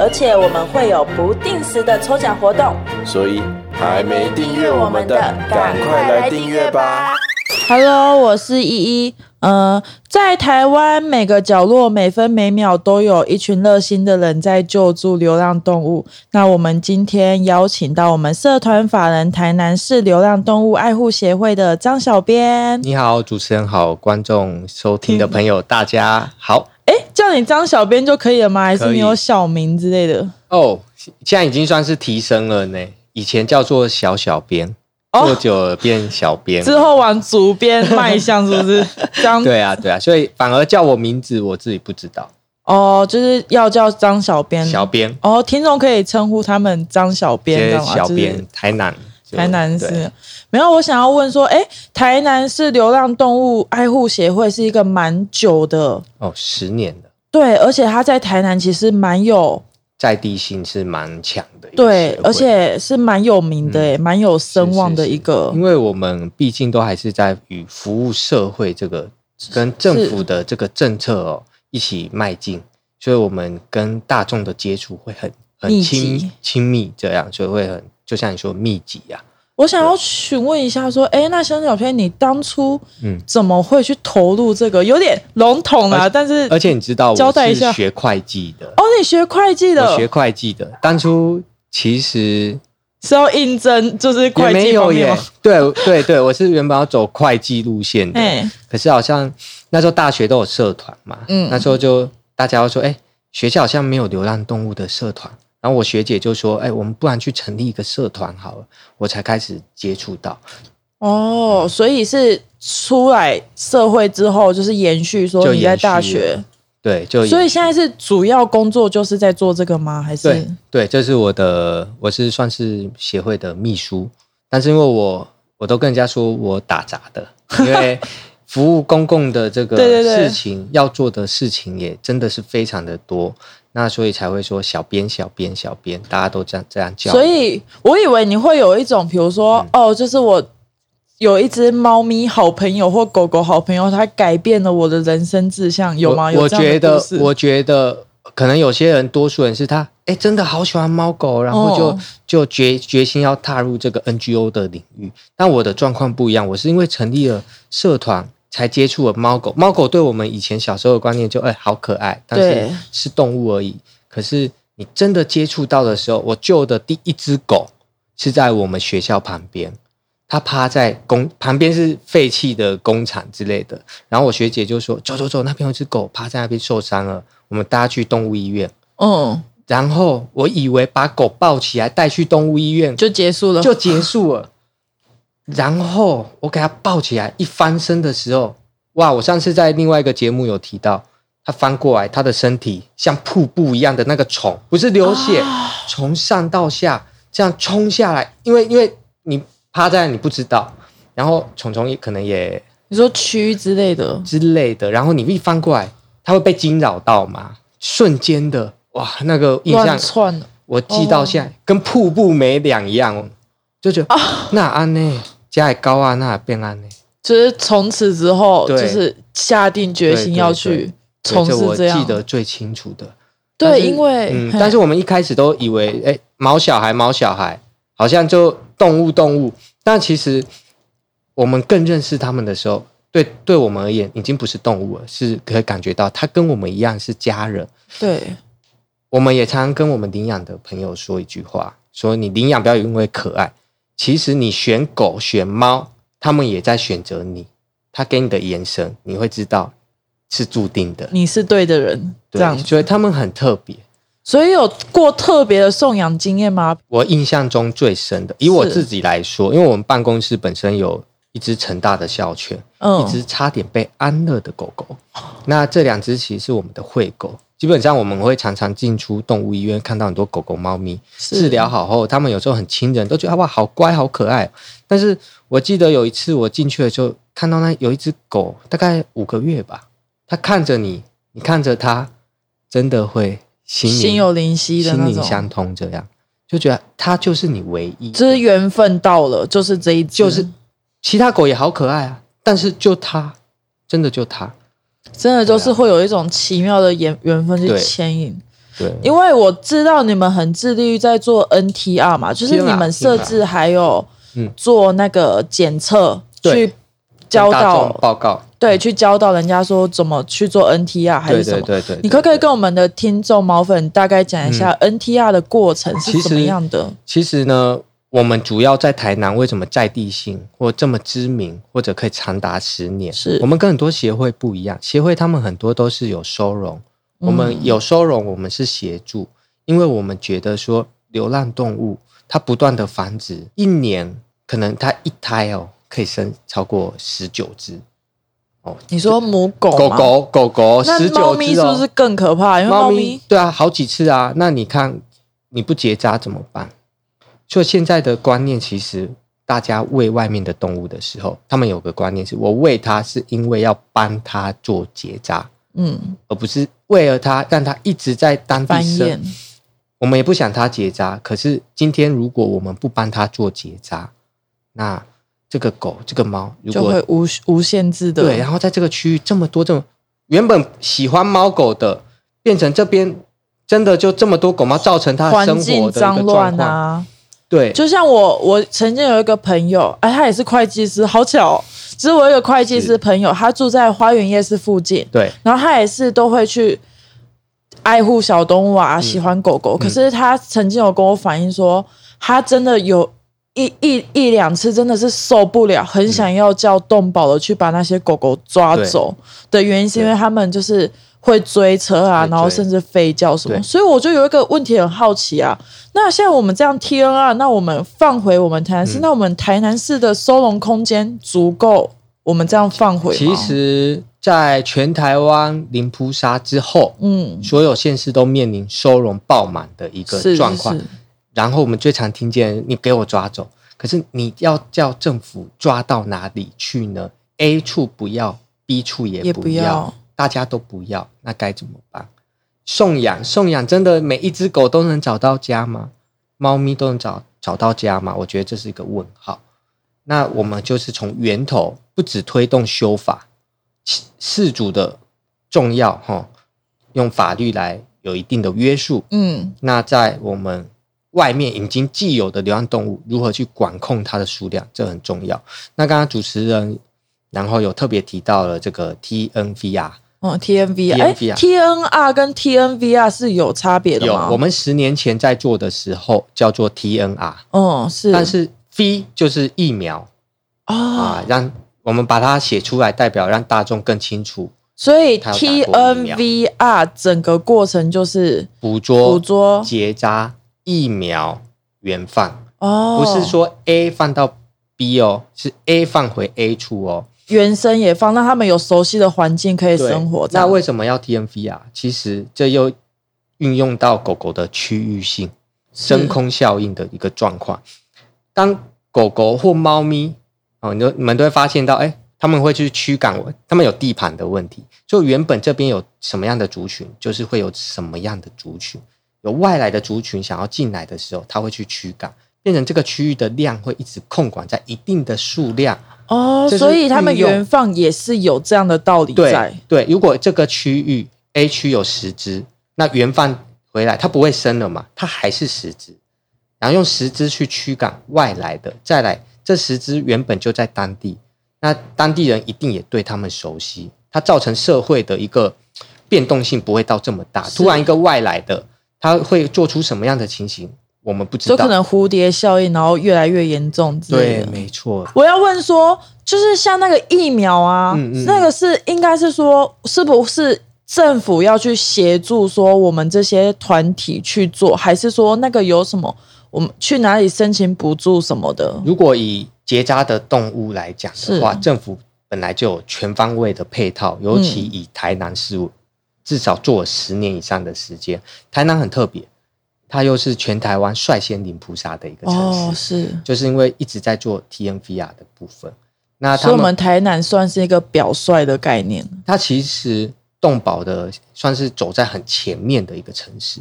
而且我们会有不定时的抽奖活动。所以还没订阅我们的，赶快来订阅吧！Hello，我是依依。呃，在台湾每个角落、每分每秒都有一群热心的人在救助流浪动物。那我们今天邀请到我们社团法人台南市流浪动物爱护协会的张小编。你好，主持人好，观众收听的朋友大家好。哎，叫你张小编就可以了吗？还是你有小名之类的？哦，现在已经算是提升了呢，以前叫做小小编，哦做久了变小编。之后往主编迈向，是不是？张对啊，对啊，所以反而叫我名字，我自己不知道。哦，就是要叫张小编。小编，哦，听众可以称呼他们张小编，小编，台南，台南对市没有，我想要问说，哎，台南市流浪动物爱护协会是一个蛮久的，哦，十年了，对，而且他在台南其实蛮有在地性是蛮强的对而且是蛮有名的，哎、蛮有声望的一个因。为我们毕竟都还是在与服务社会这个跟政府的这个政策哦一起迈进，所以我们跟大众的接触会很很密亲亲密，这样所以会很就像你说密集啊。呀、我想要询问一下，说，哎，那香小片，你当初嗯。怎么会去投入这个？有点笼统啊，但是而且你知道我交代一下。是学会计的，哦，你学会计的，我学会计的，当初其实是要应征，就是也会计没有耶。对对对，我是原本要走会计路线的，哎，可是好像那时候大学都有社团嘛，嗯。那时候就大家都说，哎、学校好像没有流浪动物的社团。然后我学姐就说，哎、我们不然去成立一个社团好了，我才开始接触到。哦，所以是出来社会之后，就是延续说就你在大学，对，就所以现在是主要工作就是在做这个吗？还是对对，这是我的，我是算是协会的秘书，但是因为我我都跟人家说我打杂的，因为服务公共的这个 事情要做的事情也真的是非常的多，那所以才会说小编小编小编，大家都这样这样叫。所以我以为你会有一种，比如说，嗯哦，就是我有一只猫咪好朋友或狗狗好朋友，它改变了我的人生志向，有吗？有我觉得，我觉得可能有些人，多数人是他，哎，真的好喜欢猫狗，然后就、哦就决决心要踏入这个 NGO 的领域。但我的状况不一样，我是因为成立了社团。才接触了猫狗，猫狗对我们以前小时候的观念就哎、好可爱，但是是动物而已。可是你真的接触到的时候，我救的第一只狗是在我们学校旁边，它趴在工旁边是废弃的工厂之类的。然后我学姐就说：“走走走，那边有只狗趴在那边受伤了，我们带它去动物医院。嗯，”然后我以为把狗抱起来带去动物医院就结束了，就结束了。然后我给它抱起来，一翻身的时候，哇！我上次在另外一个节目有提到，它翻过来，它的身体像瀑布一样的那个虫，不是流血，从上到下这样冲下来，因为因为你趴在你不知道，然后虫虫也可能也你说蛆之类的，之类的，然后你一翻过来，它会被惊扰到嘛？瞬间的哇，那个印象我记到现在、跟瀑布没两样哦，就觉得、那安呢，加高啊，那变安呢，就是从此之后，对就是下定决心要去从事这样记。得最清楚的。对，因为嗯，但是我们一开始都以为，哎，毛小孩，毛小孩，好像就动物动物，但其实我们更认识他们的时候，对对我们而言，已经不是动物了，是可以感觉到它跟我们一样是家人。对我们也常常跟我们领养的朋友说一句话：说你领养不要因为可爱，其实你选狗选猫，他们也在选择你。他给你的眼神，你会知道是注定的。你是对的人，这对样，子。所以他们很特别。所以有过特别的送养经验吗？我印象中最深的，以我自己来说，因为我们办公室本身有一只成大的校犬，嗯一只差点被安乐的狗狗。那这两只其实是我们的惠狗，基本上我们会常常进出动物医院，看到很多狗狗、猫咪治疗好后，他们有时候很亲人，都觉得哇好乖、好可爱。但是我记得有一次我进去的时候，看到那有一只狗，大概五个月吧，它看着你，你看着它，真的会心心有灵犀的心灵相通，这样就觉得它就是你唯一的，就是缘分到了，就是这一只，就是其他狗也好可爱啊，但是就它，真的就它，真的就是会有一种奇妙的缘缘分去牵引。对，因为我知道你们很致力于在做 NTR 嘛，就是你们设置还有嗯做那个检测，去教跟大众导报告，对，去教到人家说怎么去做 NTR 还对是什么。对对对，你可不可以跟我们的听众毛粉大概讲一下 NTR 的过程是其实怎么样的？其实呢，我们主要在台南，为什么在地性或这么知名，或者可以长达十年？是我们跟很多协会不一样，协会他们很多都是有收容，我们有收容，我们是协助，因为我们觉得说流浪动物它不断的繁殖，一年可能它一胎哦可以生超过十九只。哦，你说母狗，狗狗狗狗十九只哦猫咪是不是，更可怕？因为猫咪猫咪对啊，好几次啊。那你看你不结扎怎么办？所以现在的观念，其实大家喂外面的动物的时候，他们有个观念是：我喂它是因为要帮它做结扎，嗯而不是为了它让它一直在当地繁生。我们也不想它结扎，可是今天如果我们不帮它做结扎，那这个狗、这个猫，如果就会无无限制的对，然后在这个区域这么多这么原本喜欢猫狗的，变成这边真的就这么多狗猫，造成它的生活的一个脏乱状况。啊。对，就像我，我曾经有一个朋友，哎，他也是会计师，好巧、哦。只是我有一个会计师朋友，他住在花园夜市附近，对，然后他也是都会去爱护小动物啊，喜欢狗狗。可是他曾经有跟我反映说，他真的有一一一两次真的是受不了，很想要叫动保的去把那些狗狗抓走的原因，是因为他们就是会追车啊，然后甚至吠叫什么。所以我就有一个问题很好奇啊，那现在我们这样 TNR，那我们放回我们台南市，嗯那我们台南市的收容空间足够我们这样放回吗？其实，在全台湾零扑杀之后，嗯，所有县市都面临收容爆满的一个是状况。是是然后我们最常听见你给我抓走，可是你要叫政府抓到哪里去呢？A 处不要，B 处也不要大家都不要，那该怎么办？送养，送养真的每一只狗都能找到家吗？猫咪都能找找到家吗？我觉得这是一个问号。那我们就是从源头，不只推动修法，事主的重要哈，用法律来有一定的约束，嗯，那在我们外面已经既有的流浪动物，如何去管控它的数量，这很重要。那刚刚主持人，然后有特别提到了这个 TNVR，哦，TNVR，哎 TNVR，TNR 跟 TNVR 是有差别的吗？有我们十年前在做的时候叫做 TNR，哦是，但是 V 就是疫苗哦，啊，让我们把它写出来，代表让大众更清楚所以他有打过疫苗。TNVR 整个过程就是捕捉、捕捉结扎、疫苗原放，哦，不是说 A 放到 B 哦，是 A 放回 A 处哦。原生也放，让他们有熟悉的环境可以生活。那为什么要 TNV 啊？其实这又运用到狗狗的区域性是真空效应的一个状况。当狗狗或猫咪哦，你都你们都会发现到，哎，他们会去驱赶我，他们有地盘的问题。就原本这边有什么样的族群，就是会有什么样的族群。有外来的族群想要进来的时候，它会去驱赶，变成这个区域的量会一直控管在一定的数量。哦，所以他们原放也是有这样的道理在对。对，如果这个区域 A 区有十只，那原放回来它不会生了嘛，它还是十只，然后用十只去驱赶外来的，再来这十只原本就在当地，那当地人一定也对他们熟悉，它造成社会的一个变动性不会到这么大。突然一个外来的，他会做出什么样的情形，我们不知道。就可能蝴蝶效应，然后越来越严重之类对，的。没错，我要问说，就是像那个疫苗啊，嗯嗯那个是应该是说，是不是政府要去协助说我们这些团体去做，还是说那个有什么我们去哪里申请补助什么的？如果以结扎的动物来讲的话，政府本来就有全方位的配套，尤其以台南市至少做了十年以上的时间。台南很特别，它又是全台湾率先领菩萨的一个城市，哦，是，就是因为一直在做 TNVR 的部分。那他所以我们台南算是一个表率的概念。它其实动保的算是走在很前面的一个城市，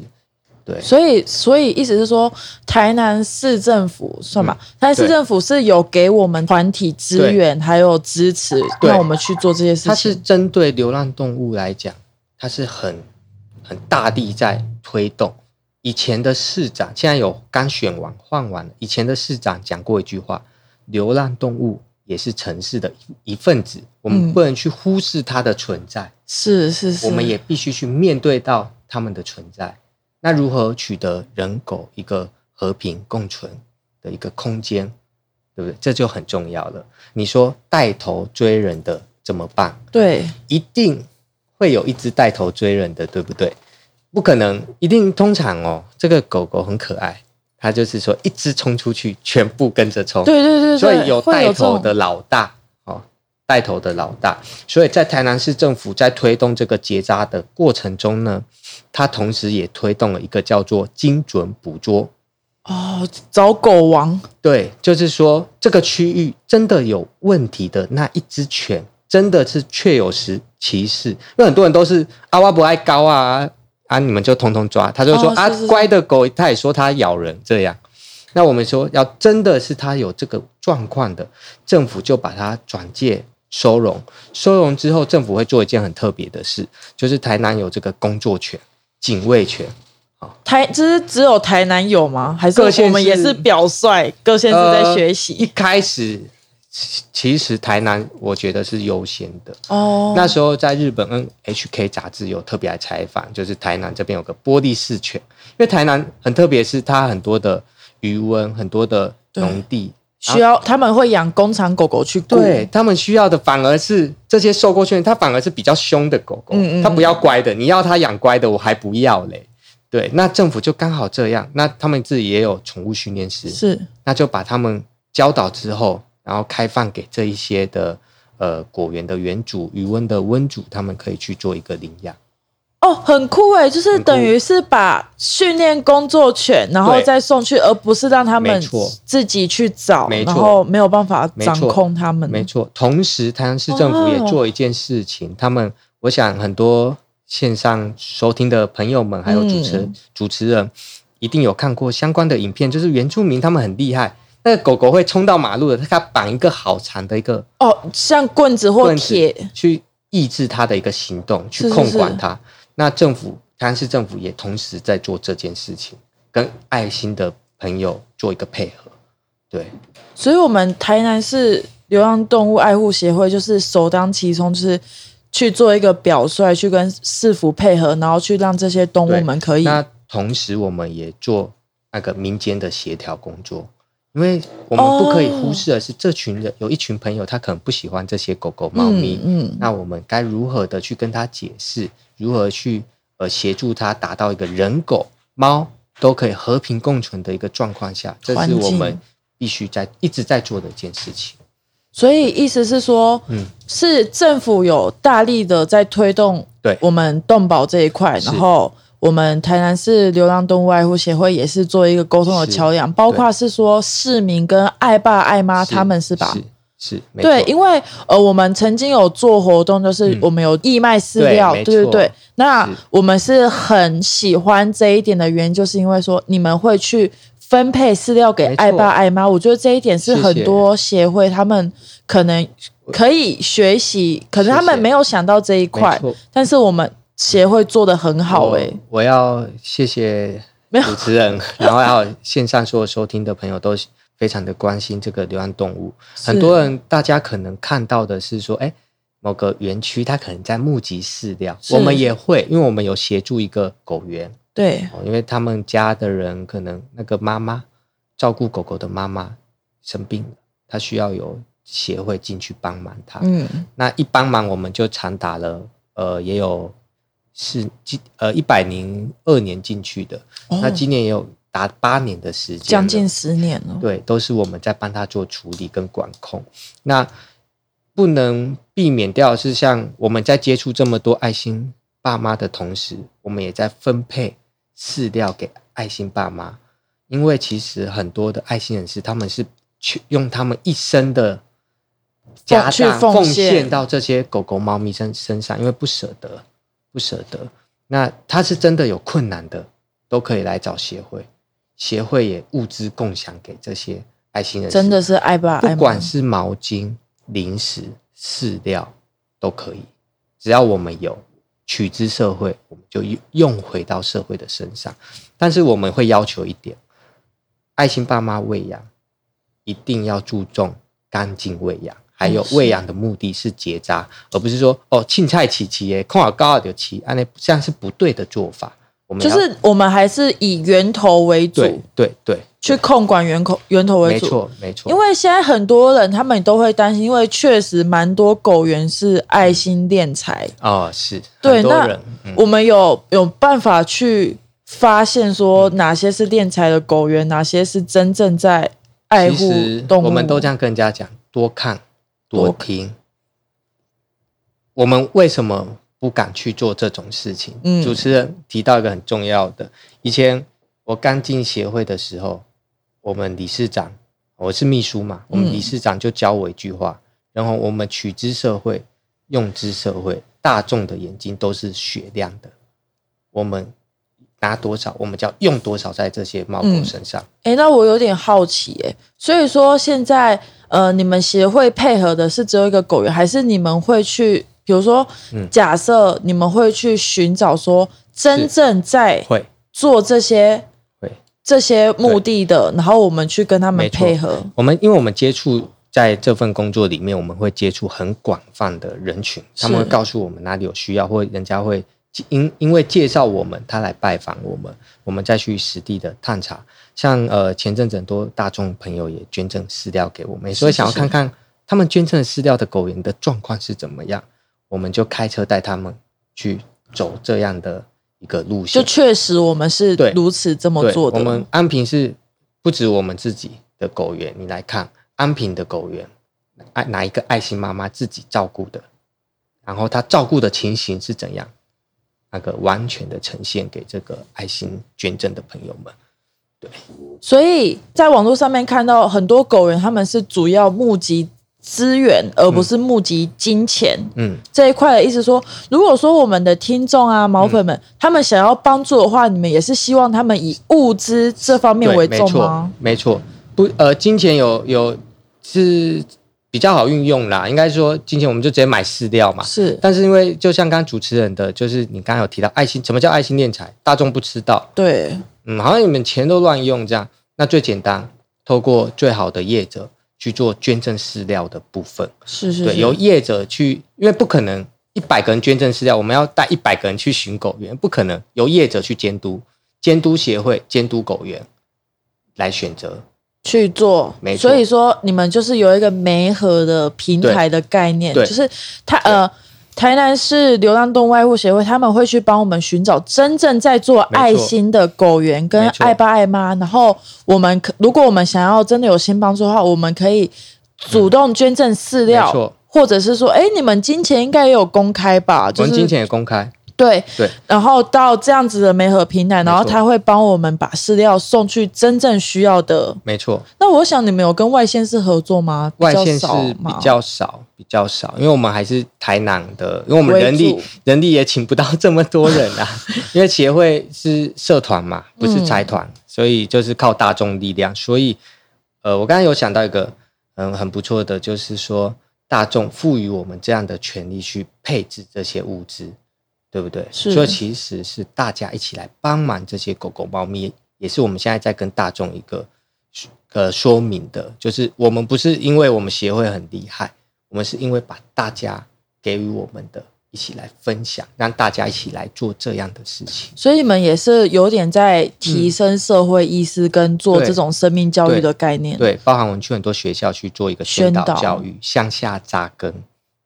对，所以，所以意思是说，台南市政府算吧，台南市政府是有给我们团体资源还有支持，对让我们去做这些事情它是。针对流浪动物来讲，它是很很大力在推动。以前的市长现在有刚选完换完了，以前的市长讲过一句话：流浪动物也是城市的一一份子，我们嗯不能去忽视它的存在。是是是，我们也必须去面对到他们的存在。那如何取得人狗一个和平共存的一个空间，对不对？这就很重要了。你说带头追人的怎么办？对一定会有一只带头追人的，对不对？不可能，一定通常哦，这个狗狗很可爱，它就是说一只冲出去，全部跟着冲。对对对对，所以有带头的老大哦，带头的老大。所以在台南市政府在推动这个结扎的过程中呢，它同时也推动了一个叫做精准捕捉。哦，找狗王，对，就是说这个区域真的有问题的那一只犬，真的是确有实其事。因为很多人都是啊，我不爱高啊啊，你们就通通抓。他就说、啊乖的狗，他也说它咬人这样。那我们说要真的是它有这个状况的，政府就把它转介收容。收容之后，政府会做一件很特别的事，就是台南有这个工作权、警卫权。台这是只有台南有吗？还是我们也是表率，各县市在学习一习？开始其其实台南我觉得是优先的。哦，那时候在日本 NHK 杂志有特别来采访，就是台南这边有个玻璃市犬，因为台南很特别，是它很多的余温，很多的农地，需要他们会养工厂狗狗去顾，对他们需要的反而是这些受过训练，它反而是比较凶的狗狗，嗯嗯它不要乖的，你要它养乖的，我还不要嘞。对，那政府就刚好这样，那他们自己也有宠物训练师，是。那就把他们教导之后，然后开放给这一些的呃果园的园主、渔温的温主，他们可以去做一个领养。哦，很酷哎，就是等于是把训练工作犬，然后再送去，而不是让他们自己去找，没然后没有办法掌控他们。没错，同时台南市政府也做一件事情，他们我想很多线上收听的朋友们，还有主持、嗯。主持人，一定有看过相关的影片，就是原住民他们很厉害。那个狗狗会冲到马路的，它绑一个好长的一个哦，像棍子或铁，去抑制它的一个行动，去控管是它。那政府台南市政府也同时在做这件事情，跟爱心的朋友做一个配合。对，所以我们台南市流浪动物爱护协会就是首当其冲，就是去做一个表率，去跟市府配合，然后去让这些动物们可以那同时我们也做那个民间的协调工作，因为我们不可以忽视的是，这群人有一群朋友他可能不喜欢这些狗狗、猫咪，嗯嗯。那我们该如何的去跟他解释，如何去呃协助他达到一个人、狗、猫都可以和平共存的一个状况下，这是我们必须在一直在做的一件事情。所以意思是说，嗯。是政府有大力的在推动对。我们动保这一块，然后我们台南市流浪动物爱护协会也是做一个沟通的是桥梁，包括是说市民跟爱爸爱妈他们是吧？是是，没对，因为呃，我们曾经有做活动，就是嗯我们有义卖饲料，对对对对。那我们是很喜欢这一点的原因，就是因为说你们会去分配饲料给爱爸爱妈，我觉得这一点是很多协会他们可能可以学习，可能他们没有想到这一没块，但是我们协会做的很好欸。诶、我我要谢谢主持人，然后还有线上所有收听的朋友都非常的关心这个流浪动物。很多人大家可能看到的是说，哎，某个园区它可能在募集饲料，我们也会，因为我们有协助一个狗园，对，哦，因为他们家的人可能那个妈妈照顾狗狗的妈妈生病了，她需要有协会进去帮忙她。嗯，那一帮忙，我们就长达了呃，也有是今呃一百零二年进去的，哦。那今年也有达八年的时间，将近十年了，对，都是我们在帮他做处理跟管控。那不能避免掉是，像我们在接触这么多爱心爸妈的同时，我们也在分配饲料给爱心爸妈，因为其实很多的爱心人士，他们是去用他们一生的家去当奉献到这些狗狗、猫咪身身上，因为不舍得，不舍得。那他是真的有困难的，都可以来找协会，协会也物资共享给这些爱心人士，真的是爱爸爱妈，不管是毛巾、零食、饲料都可以，只要我们有取之社会，我们就用用回到社会的身上。但是我们会要求一点，爱心爸妈喂养一定要注重干净喂养，还有喂养的目的是结扎，而不是说哦青菜起起耶，空好高就起，按那这样是不对的做法。我们要就是我们还是以源头为主，对对对，去控管源口源头为主没主。错没错，因为现在很多人他们都会担心，因为确实蛮多狗源是爱心敛财，哦是对那我们有有办法去发现说哪些是敛财的狗源，哪些是真正在爱护动物。我们都这样跟人家讲，多看多多听。我们为什么不敢去做这种事情？嗯主持人提到一个很重要的，以前我刚进协会的时候，我们理事长我是秘书嘛，我们嗯理事长就教我一句话，然后我们取之社会，用之社会，大众的眼睛都是雪亮的，我们拿多少，我们就要用多少在这些猫狗嗯身上。哎，那我有点好奇，哎，所以说现在呃，你们协会配合的是只有一个狗园，还是你们会去，比如说，嗯。假设你们会去寻找说真正在会。做这些会。这些目的的，然后我们去跟他们没错。配合，我们因为我们接触在这份工作里面，我们会接触很广泛的人群，他们会告诉我们哪里有需要，或人家会因因为介绍我们，他来拜访我们，我们再去实地的探查。像呃前阵子很多大众朋友也捐赠饲料给我们，所以想要看看他们捐赠饲料的狗园的状况是怎么样，我们就开车带他们去走这样的一个路线。就确实我们是如此这么，做的。我们安平是不止我们自己的狗园，你来看安平的狗园，爱哪一个爱心妈妈自己照顾的，然后她照顾的情形是怎样，那个完全的呈现给这个爱心捐赠的朋友们。所以在网络上面看到很多狗人，他们是主要募集资源，而不是募集金钱。嗯，这一块的意思说，如果说我们的听众啊、毛粉们，嗯。他们想要帮助的话，你们也是希望他们以物资这方面对，为重吗？，没错，不，呃，金钱有有是比较好运用啦，应该说金钱我们就直接买饲料嘛，是，但是因为就像刚刚主持人的，就是你刚刚有提到爱心，什么叫爱心敛财？大众不知道，对，嗯，好像你们钱都乱用这样。那最简单，透过最好的业者去做捐赠饲料的部分，对，是是对由业者去，因为不可能一百个人捐赠饲料，我们要带一百个人去巡狗园，不可能由业者去监督，监督协会监督狗园来选择。去做，没错所以说你们就是有一个媒合的平台的概念，就是他呃。台南市流浪动物爱护协会，他们会去帮我们寻找真正在做爱心的狗园跟爱爸爱妈，然后我们可如果我们想要真的有心帮助的话，我们可以主动捐赠饲料，或者是说，哎，你们金钱应该也有公开吧？就是我们金钱也公开，对。对，然后到这样子的媒合平台，然后他会帮我们把饲料送去真正需要的没错。那我想你们有跟外县市合作吗？外县是比较少比较少，因为我们还是台南的，因为我们人力人力也请不到这么多人啊，因为协会是社团嘛，不是财团，所以就是靠大众力量。所以，呃，我刚刚有想到一个嗯很不错的，就是说大众赋予我们这样的权利去配置这些物资，对不对？所以其实是大家一起来帮忙这些狗狗、猫咪，也是我们现在在跟大众一个呃说明的，就是我们不是因为我们协会很厉害，我们是因为把大家给予我们的一起来分享，让大家一起来做这样的事情。所以你们也是有点在提升社会意识跟做对这种生命教育的概念。，对，包含我们去很多学校去做一个宣导教育，向下扎根。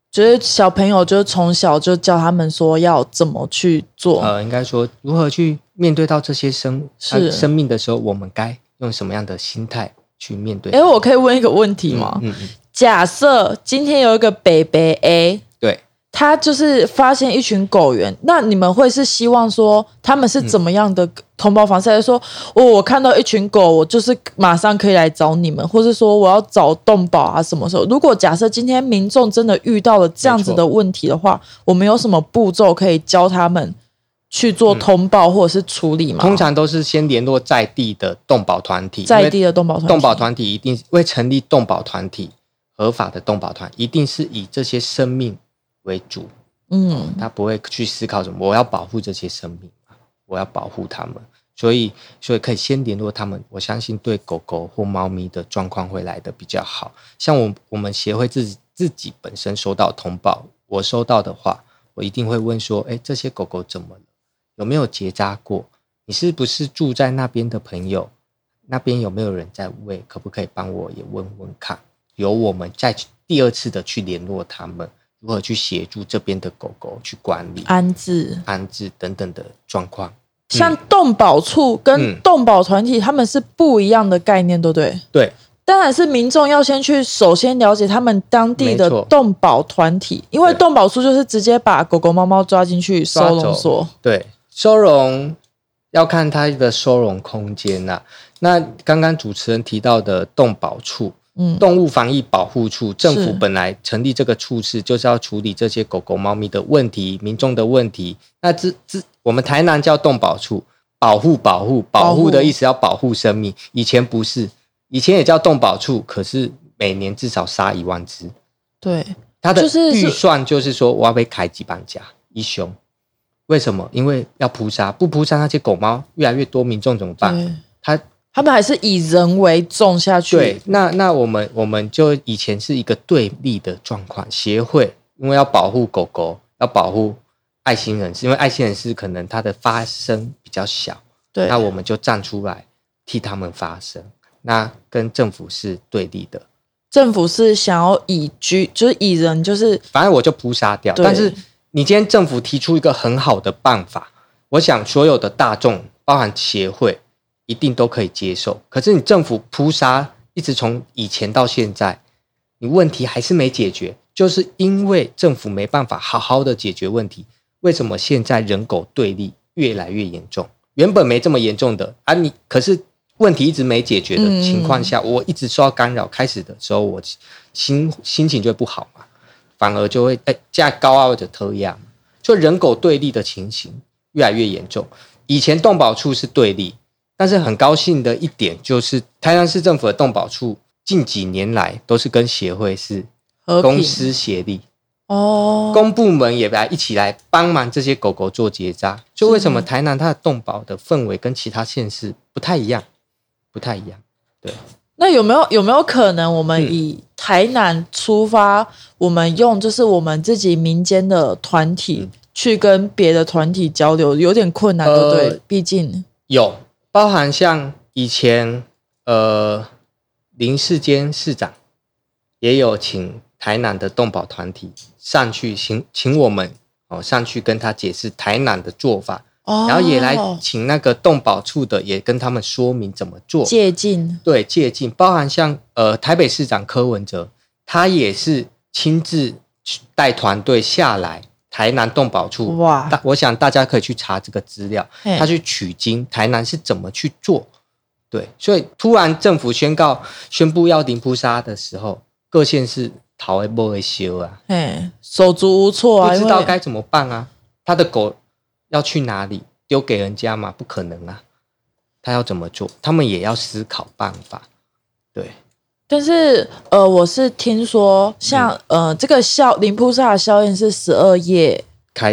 就是小朋友就是从小就教他们说要怎么去做。呃，应该说如何去面对到这些生是呃生命的时候，我们该用什么样的心态去面对？哎、我可以问一个问题吗？嗯嗯，假设今天有一个北北 A，对，他就是发现一群狗源，那你们会是希望说他们是怎么样的通报方式？还是说，哦，我看到一群狗，我就是马上可以来找你们，或是说我要找动保啊？什么时候？如果假设今天民众真的遇到了这样子的问题的话，我们有什么步骤可以教他们去做通报或者是处理吗？通常都是先联络在地的动保团体，在地的动保团体，动保团体一定会成立动保团体，合法的动保团一定是以这些生命。为主，嗯，他不会去思考什么，我要保护这些生命我要保护他们，所以，所以可以先联络他们。我相信对狗狗或猫咪的状况会来的比较好。像我，我们协会自己自己本身收到通报，我收到的话，我一定会问说，哎，这些狗狗怎么了？有没有结扎过？你是不是住在那边的朋友？那边有没有人在喂？可不可以帮我也问问看？由我们再第二次的去联络他们。如何去协助这边的狗狗去管理、安置、安置等等的状况？像动保处跟动保团体，他们是不一样的概念，对不对？对，当然是民众要先去首先了解他们当地的动保团体，因为动保处就是直接把狗狗、猫猫抓进去收容所。对，收容要看它的收容空间呐。那刚刚主持人提到的动保处。动物防疫保护处政府本来成立这个处室，就是要处理这些狗狗、猫咪的问题、民众的问题。那这这我们台南叫动保处，保护保护保护的意思要保护生命。以前不是，以前也叫动保处，可是每年至少杀一万只。对，它的预算就是说我要被开几万家一凶。为什么？因为要扑杀，不扑杀那些狗猫越来越多，民众怎么办？他。他们还是以人为重下去。对，那那我们我们就以前是一个对立的状况，协会因为要保护狗狗，要保护爱心人士，因为爱心人士可能他的发声比较小，对，那我们就站出来替他们发声。那跟政府是对立的，政府是想要以居，就是以人，就是反正我就扑杀掉。但是你今天政府提出一个很好的办法，我想所有的大众，包含协会。一定都可以接受，可是你政府扑杀一直从以前到现在，你问题还是没解决，就是因为政府没办法好好的解决问题。为什么现在人狗对立越来越严重？原本没这么严重的啊，你可是问题一直没解决的情况下，我一直受到干扰。开始的时候我心心情就会不好嘛，反而就会哎加高傲的特压，就人狗对立的情形越来越严重。以前动保处是对立。但是很高兴的一点就是，台南市政府的动保处近几年来都是跟协会是公私协力哦，公部门也来一起来帮忙这些狗狗做结扎。就为什么台南它的动保的氛围跟其他县市不太一样？不太一样。对。那有没有有没有可能，我们以台南出发，我们用就是我们自己民间的团体去跟别的团体交流，有点困难，对不对？毕竟有。包含像以前，呃，林世坚市长也有请台南的动保团体上去，请请我们哦上去跟他解释台南的做法，然后也来请那个动保处的也跟他们说明怎么做借鉴，对借鉴。包含像呃台北市长柯文哲，他也是亲自带团队下来。台南动保处哇，大我想大家可以去查这个资料，他去取经台南是怎么去做？对，所以突然政府宣告宣布要零扑杀的时候，各县市逃也不会修啊，哎，手足无措啊，不知道该怎么办啊？他的狗要去哪里？丢给人家吗？不可能啊！他要怎么做？他们也要思考办法，对。但是，呃，我是听说，像呃，这个效林菩萨的效应是十二页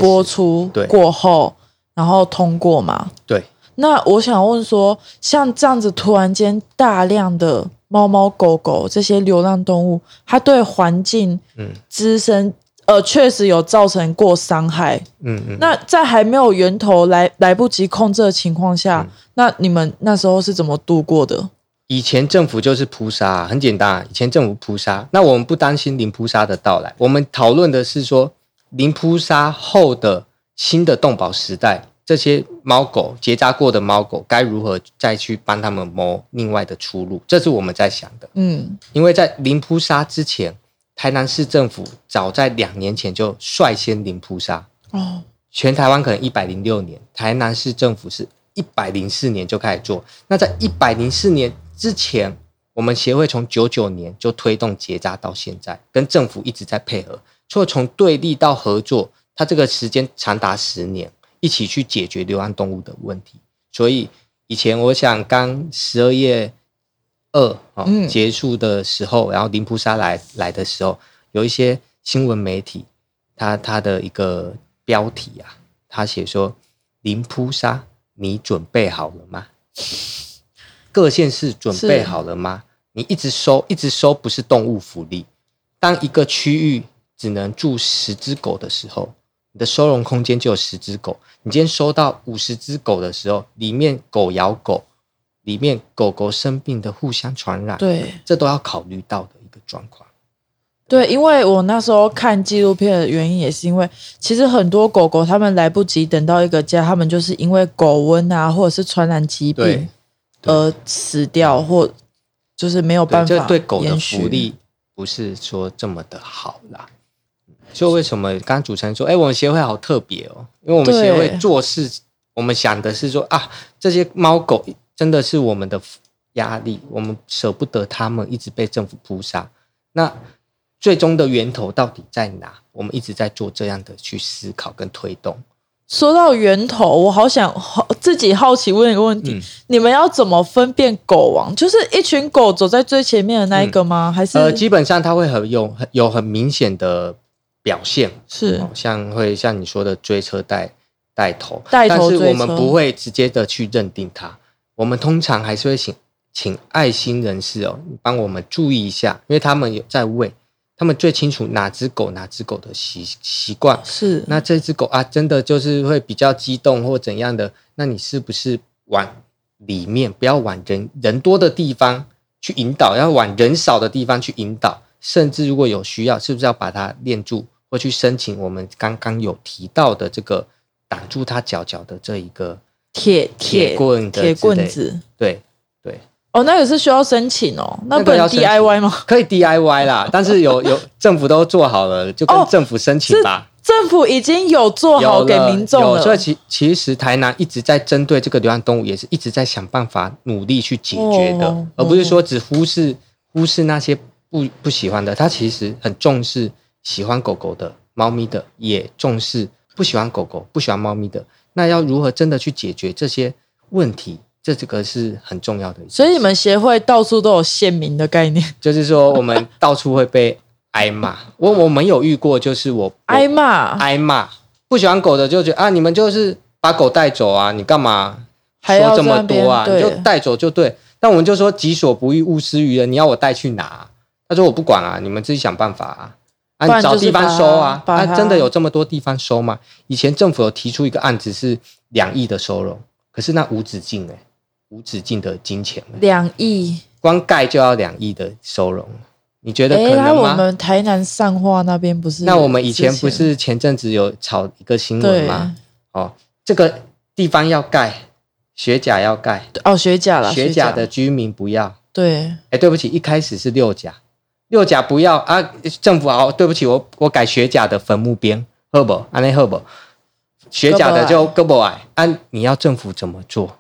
播出过后，然后通过嘛？对。那我想问说，像这样子突然间大量的猫猫狗狗这些流浪动物，它对环境嗯滋生呃确实有造成过伤害。嗯嗯。那在还没有源头来来不及控制的情况下，那你们那时候是怎么度过的？以前政府就是扑杀，很简单啊。以前政府扑杀，那我们不担心零扑杀的到来。我们讨论的是说，零扑杀后的新的动保时代，这些猫狗结扎过的猫狗该如何再去帮他们谋另外的出路？这是我们在想的。嗯，因为在零扑杀之前，台南市政府早在两年前就率先零扑杀，哦，全台湾可能一百零六年，台南市政府是一百零四年就开始做。那在一百零四年之前，我们协会从九九年就推动结扎到现在，跟政府一直在配合，除了从对立到合作，它这个时间长达十年，一起去解决流浪动物的问题。所以以前我想刚十二月二哦、嗯结束的时候，然后林菩萨来来的时候，有一些新闻媒体，他他的一个标题啊，他写说林扑杀，你准备好了吗？各县市准备好了吗？你一直收，一直收，不是动物福利。当一个区域只能住十只狗的时候，你的收容空间就有十只狗。你今天收到五十只狗的时候，里面狗咬狗，里面狗狗生病的互相传染，对这都要考虑到的一个状况。对，因为我那时候看纪录片的原因，也是因为其实很多狗狗它们来不及等到一个家，它们就是因为狗瘟啊，或者是传染疾病而死掉，或就是没有，办法这对狗的福利不是说这么的好啦。所以为什么刚刚主持人说，哎，我们协会好特别哦？因为我们协会做事，我们想的是说啊，这些猫狗真的是我们的压力，我们舍不得它们一直被政府扑杀。那最终的源头到底在哪？我们一直在做这样的去思考跟推动。说到源头，我好想好自己好奇问一个问题：嗯。你们要怎么分辨狗王？就是一群狗走在最前面的那一个吗？还是、呃，基本上它会很有很有很明显的表现，是。哦，像会像你说的追车带带头，带头但是我们不会直接的去认定它，我们通常还是会请请爱心人士哦，帮我们注意一下，因为他们有在喂，他们最清楚哪只狗哪只狗的习习惯。是。那这只狗啊，真的就是会比较激动或怎样的，那你是不是往里面，不要往人人多的地方去引导，要往人少的地方去引导，甚至如果有需要，是不是要把它链住，或去申请我们刚刚有提到的这个挡住它脚脚的这一个铁铁棍的铁棍子。对对，哦，那个是需要申请哦，那那不能 DIY 吗？可以 DIY 啦，但是有有政府都做好了，就跟哦政府申请吧。政府已经有做好给民众了，有所以其其实台南一直在针对这个流浪动物，也是一直在想办法努力去解决的，哦而不是说只忽视忽视那些不不喜欢的。他其实很重视喜欢狗狗的、猫咪的，也重视不喜欢狗狗、不喜欢猫咪的。那要如何真的去解决这些问题？这这个是很重要的。所以你们协会到处都有县民的概念，就是说，我们到处会被挨骂。我我们有遇过，就是我我挨骂，挨骂，不喜欢狗的就觉得啊，你们就是把狗带走啊，你干嘛说这么多啊？你就对带走就对。但我们就说己所不欲，勿施于人。你要我带去哪？他说我不管啊，你们自己想办法啊。啊，找地方收啊！啊，真的有这么多地方收吗？以前政府有提出一个案子是两亿的收容，可是那无止境哎、无止境的金钱、欸，两亿。光盖就要两亿的收容，你觉得可能吗？们台南上化那边不是？那我们以前不是前阵子有炒一个新闻对吗？哦，这个地方要盖，学甲要盖，哦学甲了，学甲的居民不要。对哎，对不起，一开始是六甲，六甲不要啊！政府好，对不起，我我改学甲的坟墓边，好不？安内好不？学甲的就胳膊矮，啊、你要政府怎么做？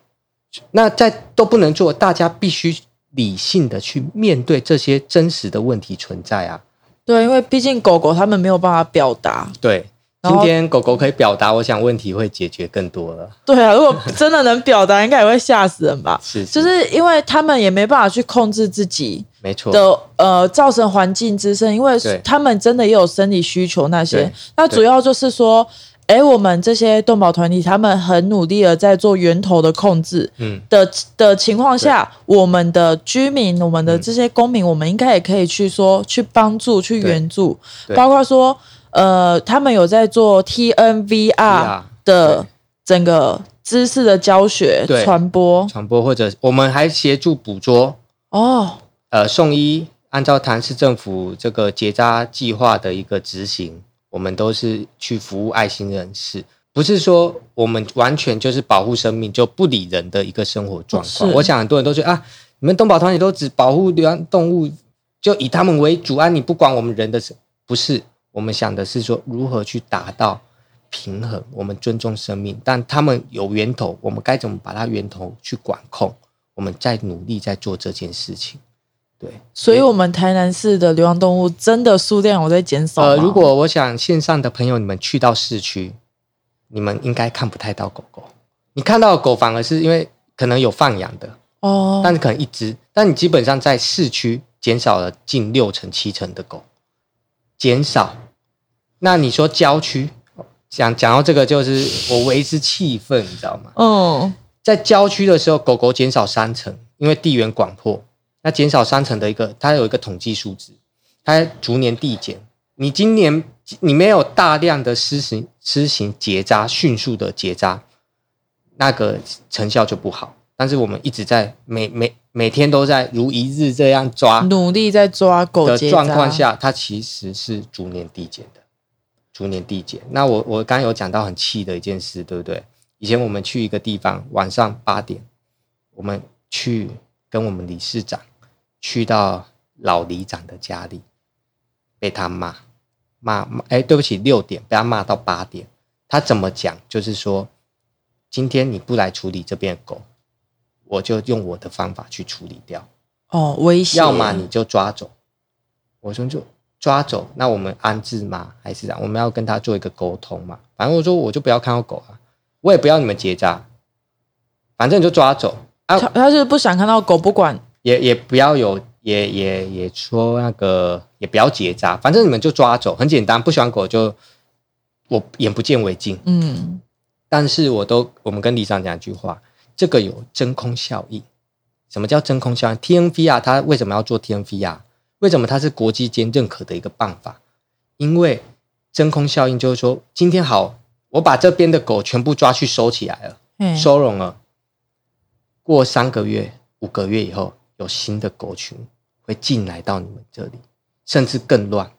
那在都不能做，大家必须理性的去面对这些真实的问题存在啊。对，因为毕竟狗狗它们没有办法表达。对，今天狗狗可以表达，我想问题会解决更多了。对啊，如果真的能表达，应该也会吓死人吧？是，就是因为他们也没办法去控制自己没错，的呃，造成环境滋生，因为对他们真的也有生理需求那些。那主要就是说，哎，我们这些动保团体，他们很努力的在做源头的控制嗯，的的情况下，我们的居民、我们的嗯。这些公民，我们应该也可以去说去帮助、去援助，对包括说，呃，他们有在做 TNVR 的整个知识的教学对传播。传播或者我们还协助捕捉，哦，呃，送医按照台市政府这个结扎计划的一个执行，我们都是去服务爱心人士，不是说我们完全就是保护生命就不理人的一个生活状况。我想很多人都觉得啊，你们动保团体都只保护流浪动物，就以他们为主啊，你不管我们人的事，不是我们想的是说如何去达到平衡，我们尊重生命，但他们有源头，我们该怎么把它源头去管控？我们在努力在做这件事情。对，所以，我们台南市的流浪动物真的数量有在减少呃，如果我想线上的朋友，你们去到市区，你们应该看不太到狗狗。你看到的狗反而是因为可能有放养的，哦，但是可能一只，但你基本上在市区减少了近六成七成的狗，减少。那你说郊区，讲讲到这个，就是我为之气愤，你知道吗？嗯，在郊区的时候，狗狗减少三成，因为地缘广阔。那减少三成的一个，它有一个统计数字，它逐年递减。你今年你没有大量的施行施行结扎，迅速的结扎，那个成效就不好。但是我们一直在每每每天都在如一日这样抓努力在抓狗的状况，下，它其实是逐年递减的，逐年递减。那我我刚刚有讲到很气的一件事，对不对？以前我们去一个地方，晚上八点，我们去跟我们理事长去到老里长的家里，被他骂骂骂，哎，对不起，六点被他骂到八点。他怎么讲？就是说，今天你不来处理这边的狗，我就用我的方法去处理掉。哦，威胁，要么你就抓走，我说就抓走，那我们安置吗？还是这样？我们要跟他做一个沟通嘛？反正我说我就不要看到狗啊，我也不要你们结扎，反正你就抓走啊他，他就是不想看到狗，不管也也不要有，也也也说那个也不要结扎，反正你们就抓走，很简单，不喜欢狗就我眼不见为净。嗯，但是我都我们跟李长讲一句话，这个有真空效应。什么叫真空效应？TNV 啊，它为什么要做 TNV 啊？为什么它是国际间认可的一个办法？因为真空效应就是说，今天好，我把这边的狗全部抓去收起来了，嘿收容了，过三个月、五个月以后，有新的狗群会进来到你们这里，甚至更乱，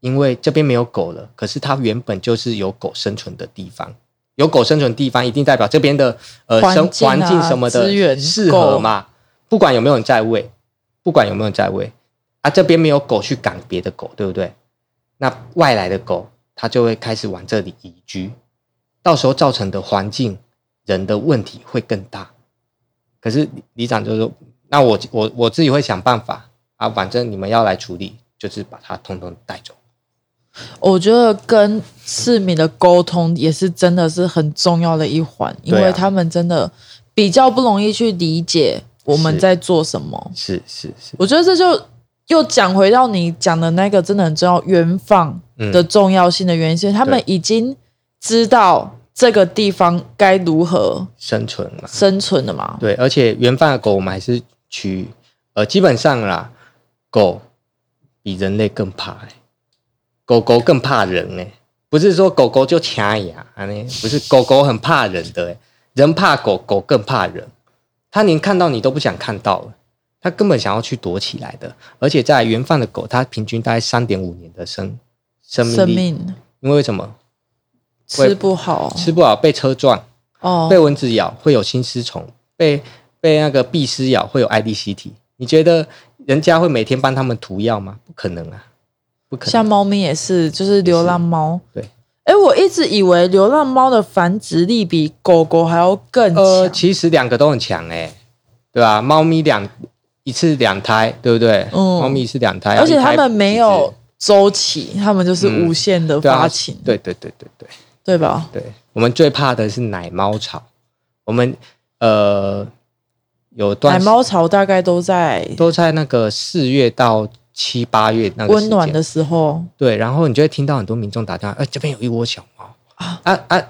因为这边没有狗了，可是它原本就是有狗生存的地方，有狗生存的地方，一定代表这边的呃生环境什么的资源适合嘛？不管有没有人在喂，不管有没有人在喂啊，这边没有狗去赶别的狗，对不对？那外来的狗，它就会开始往这里移居，到时候造成的环境人的问题会更大。可是里里长就说：“那我我我自己会想办法啊，反正你们要来处理，就是把它通通带走。我觉得跟市民的沟通也是真的是很重要的一环，因为他们真的比较不容易去理解我们在做什么。是是是，我觉得这就又讲回到你讲的那个真的很重要，原放嗯的重要性的原因是，他们已经知道这个地方该如何生存了。生存的嘛。对，而且原放的狗我们还是取呃，基本上啦，狗比人类更怕、欸，狗狗更怕人哎、不是说狗狗就掐牙啊，呢，不是狗狗很怕人的、欸，人怕狗，狗更怕人，它连看到你都不想看到了，它根本想要去躲起来的。而且在原放的狗，它平均大概三点五年的生生命力，生命因为为什么吃不好吃不好被车撞？哦被，蚊子咬会有心丝虫，被被那个蜱虱咬会有 IDC 体。你觉得人家会每天帮他们涂药吗？不可能啊，不可能。像猫咪也是，就是流浪猫。对，哎，我一直以为流浪猫的繁殖力比狗狗还要更呃，其实两个都很强哎、对吧、猫咪两一次两胎，对不对？嗯猫咪是两胎，而且它们没有周期，它们就是嗯无限的只对啊发情，对对对对对对吧？对，我们最怕的是奶猫潮。我们呃有段时奶猫潮大概都在都在那个四月到七八月那个温暖的时候，对，然后你就会听到很多民众打电话，哎、这边有一窝小猫。啊。啊啊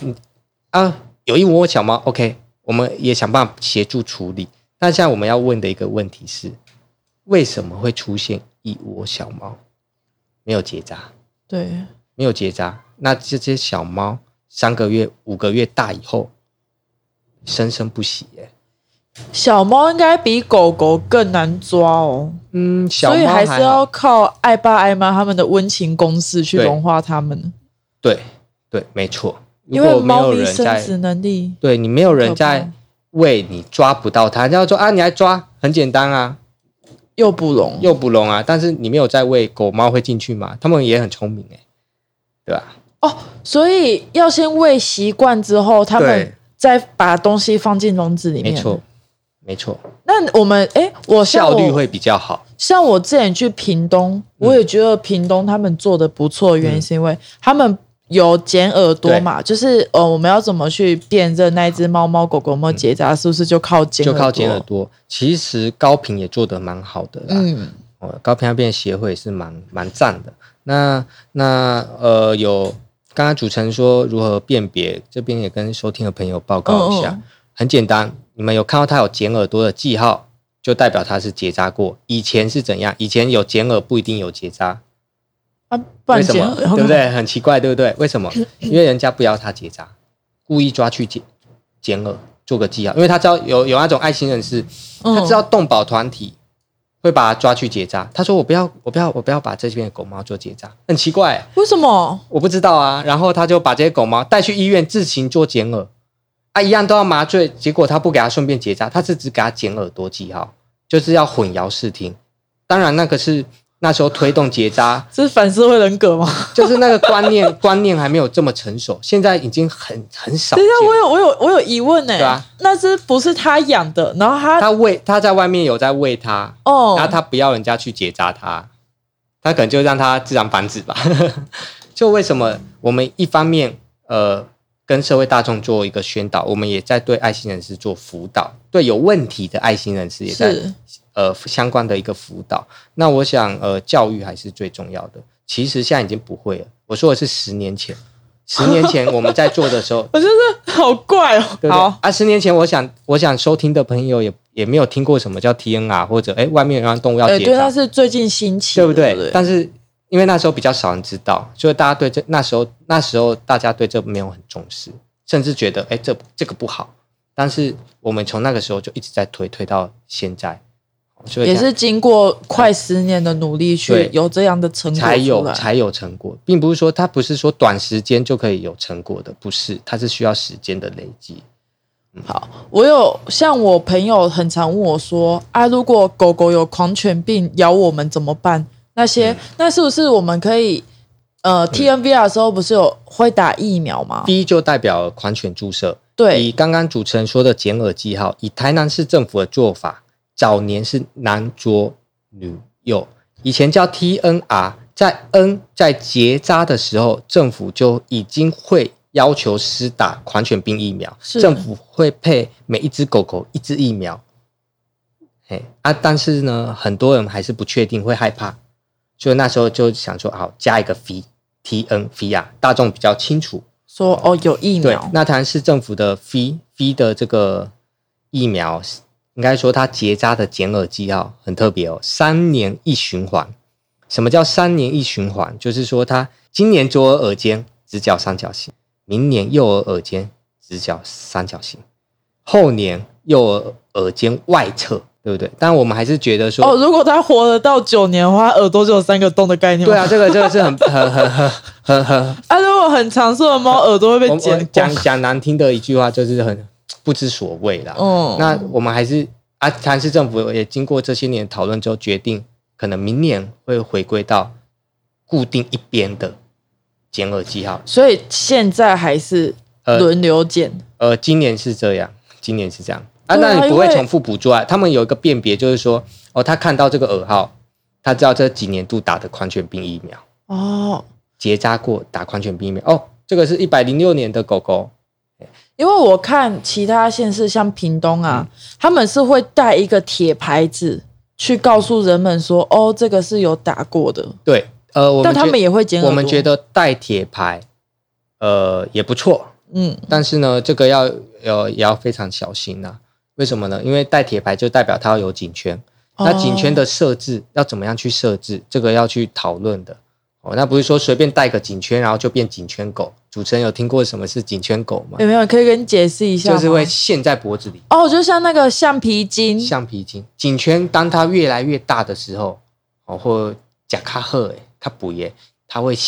啊，有一窝小猫，OK，我们也想办法协助处理。但现在我们要问的一个问题是，为什么会出现一窝小猫？没有结扎？对，没有结扎，那这些小猫三个月、五个月大以后，生生不息耶。小猫应该比狗狗更难抓哦，嗯，小所以猫还是要靠爱爸爱妈他们的温情攻势去融化它们，对对，没错。因为猫咪生殖能力对你没有人在喂，你抓不到它，人家说啊，你来抓，很简单啊，又不聋，又不聋啊，但是你没有在喂狗猫会进去吗？它们也很聪明哎、对吧？哦，所以要先喂习惯之后，他们再把东西放进笼子里面。没错，没错，那我们哎，我我效率会比较好。像我之前去屏东，我也觉得屏东他们做的不错，原因是因为他们有剪耳朵嘛，就是呃，我们要怎么去辨认那一只猫猫狗狗有没有结扎，是不是就靠剪耳朵？就靠剪耳朵，其实高频也做得蛮好的啦。嗯，哦，高频尿变协会是蛮蛮赞的。那那呃，有刚刚主持人说如何辨别，这边也跟收听的朋友报告一下，嗯嗯很简单，你们有看到它有剪耳朵的记号，就代表它是结扎过。以前是怎样？以前有剪耳不一定有结扎，啊，不然为什么？对不对？很奇怪，对不对？为什么？因为人家不要它结扎，故意抓去剪剪耳做个记号，因为他知道有有那种爱心人士，他知道动保团体会把他抓去结扎。他说：“我不要，我不要，我不要把这边的狗猫做结扎。”很奇怪，为什么？我不知道啊。然后他就把这些狗猫带去医院自行做剪耳，啊，一样都要麻醉。结果他不给他顺便结扎，他是只给他剪耳朵记号，就是要混淆视听。当然，那个是那时候推动结扎，这是反社会人格吗？就是那个观念观念还没有这么成熟，现在已经很很少见等一。下，我有我有我有疑问呢、对啊那只不是他养的，然后他他喂他在外面有在喂他，哦，然后他不要人家去结扎他，他可能就让他自然繁殖吧。就为什么我们一方面呃跟社会大众做一个宣导，我们也在对爱心人士做辅导，对有问题的爱心人士也在呃相关的一个辅导。那我想呃教育还是最重要的。其实现在已经不会了，我说的是十年前，十年前我们在做的时候，我觉得好怪哦。对对好，啊，十年前我想我想收听的朋友也也没有听过什么叫 TNR 或者哎外面有让动物要哎，对，结扎那，是最近兴起的，对不对？对？但是因为那时候比较少人知道，所以大家对这那时候那时候大家对这没有很重视，甚至觉得哎这这个不好。但是我们从那个时候就一直在推推到现在，所以也是经过快十年的努力，去有这样的成果才有才有成果，并不是说它不是说短时间就可以有成果的，不是，它是需要时间的累积。好，我有像我朋友很常问我说啊，如果狗狗有狂犬病咬我们怎么办？那些、嗯。那是不是我们可以呃 TNVR 的时候不是有会打疫苗吗？第一就代表狂犬注射，对。以刚刚主持人说的剪耳记号，以台南市政府的做法，早年是男左女右，以前叫 TNR，在 N 在结扎的时候，政府就已经会要求施打狂犬病疫苗，是。政府会配每一只狗狗一支疫苗。哎啊，但是呢，很多人还是不确定，会害怕，所以那时候就想说，好加一个 V T N V 啊，大众比较清楚。说哦有疫对苗，，那台南市政府的 V V 的这个疫苗，应该说它结扎的减耳剂药很特别哦，三年一循环。什么叫三年一循环？就是说它今年左耳耳尖直角三角形，明年右耳耳尖直角三角形，后年右耳耳尖外侧，对不对？但我们还是觉得说，哦，如果它活得到九年的话，耳朵就有三个洞的概念。对啊，这个这个是很 很很很很很啊，如果很长寿的猫，耳朵会被剪讲。讲难听的一句话，就是很不知所谓啦。嗯，那我们还是啊，台南市政府也经过这些年讨论之后，决定可能明年会回归到固定一边的剪耳记号。所以现在还是呃轮流剪。呃，今年是这样，今年是这样啊，那你不会重复捕捉啊？他们有一个辨别，就是说，哦，他看到这个耳号，他知道这几年度打的狂犬病疫苗，哦，结扎过打狂犬病疫苗。哦，这个是一百零六年的狗狗，因为我看其他县市，像屏东啊，他们是会带一个铁牌子去告诉人们说，哦，这个是有打过的，对，呃，我们觉但他们也会剪耳。我们觉得带铁牌，呃，也不错，嗯，但是呢，这个要呃也要非常小心呐、为什么呢？因为带铁牌就代表它要有颈圈，那颈圈哦的设置要怎么样去设置，这个要去讨论的。哦，那不是说随便带个颈圈，然后就变颈圈狗。主持人有听过什么是颈圈狗吗？有没有可以跟你解释一下吗？就是会陷在脖子里，哦，就像那个橡皮筋，橡皮筋。颈圈当它越来越大的时候，哦，或甲卡赫诶，它补耶，它会